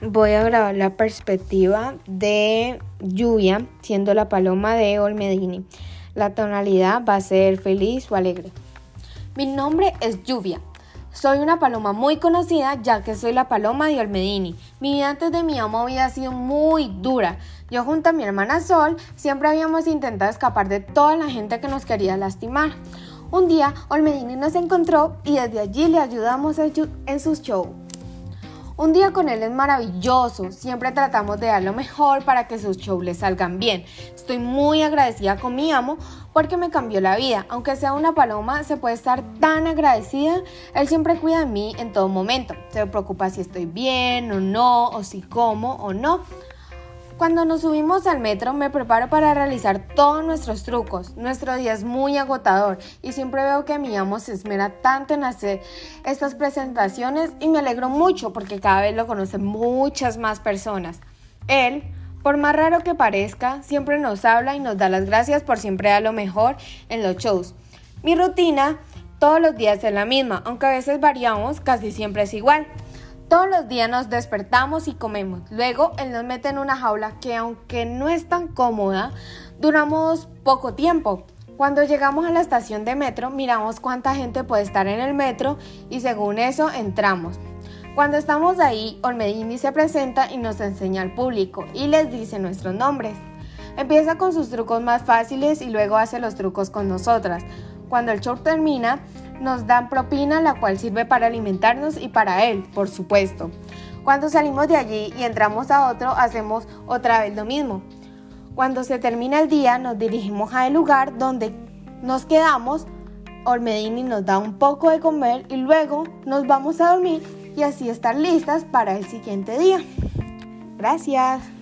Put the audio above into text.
voy a grabar la perspectiva de lluvia, siendo la paloma de Olmedini. La tonalidad va a ser feliz o alegre. Mi nombre es Lluvia. Soy una paloma muy conocida ya que soy la paloma de Olmedini. Mi vida antes de mi amo había sido muy dura. Yo junto a mi hermana Sol siempre habíamos intentado escapar de toda la gente que nos quería lastimar. Un día Olmedini nos encontró y desde allí le ayudamos en sus shows. Un día con él es maravilloso, siempre tratamos de dar lo mejor para que sus shows salgan bien. Estoy muy agradecida con mi amo porque me cambió la vida. Aunque sea una paloma, se puede estar tan agradecida. Él siempre cuida de mí en todo momento. Se preocupa si estoy bien o no, o si como o no. Cuando nos subimos al metro me preparo para realizar todos nuestros trucos. Nuestro día es muy agotador y siempre veo que mi amo se esmera tanto en hacer estas presentaciones y me alegro mucho porque cada vez lo conocen muchas más personas. Él, por más raro que parezca, siempre nos habla y nos da las gracias por siempre dar lo mejor en los shows. Mi rutina todos los días es la misma, aunque a veces variamos, casi siempre es igual. Todos los días nos despertamos y comemos. Luego él nos mete en una jaula que aunque no es tan cómoda, duramos poco tiempo. Cuando llegamos a la estación de metro, miramos cuánta gente puede estar en el metro y según eso entramos. Cuando estamos ahí, Olmedini se presenta y nos enseña al público y les dice nuestros nombres. Empieza con sus trucos más fáciles y luego hace los trucos con nosotras. Cuando el show termina, nos dan propina, la cual sirve para alimentarnos y para él, por supuesto. Cuando salimos de allí y entramos a otro, hacemos otra vez lo mismo. Cuando se termina el día, nos dirigimos al lugar donde nos quedamos. Olmedini nos da un poco de comer y luego nos vamos a dormir y así estar listas para el siguiente día. Gracias.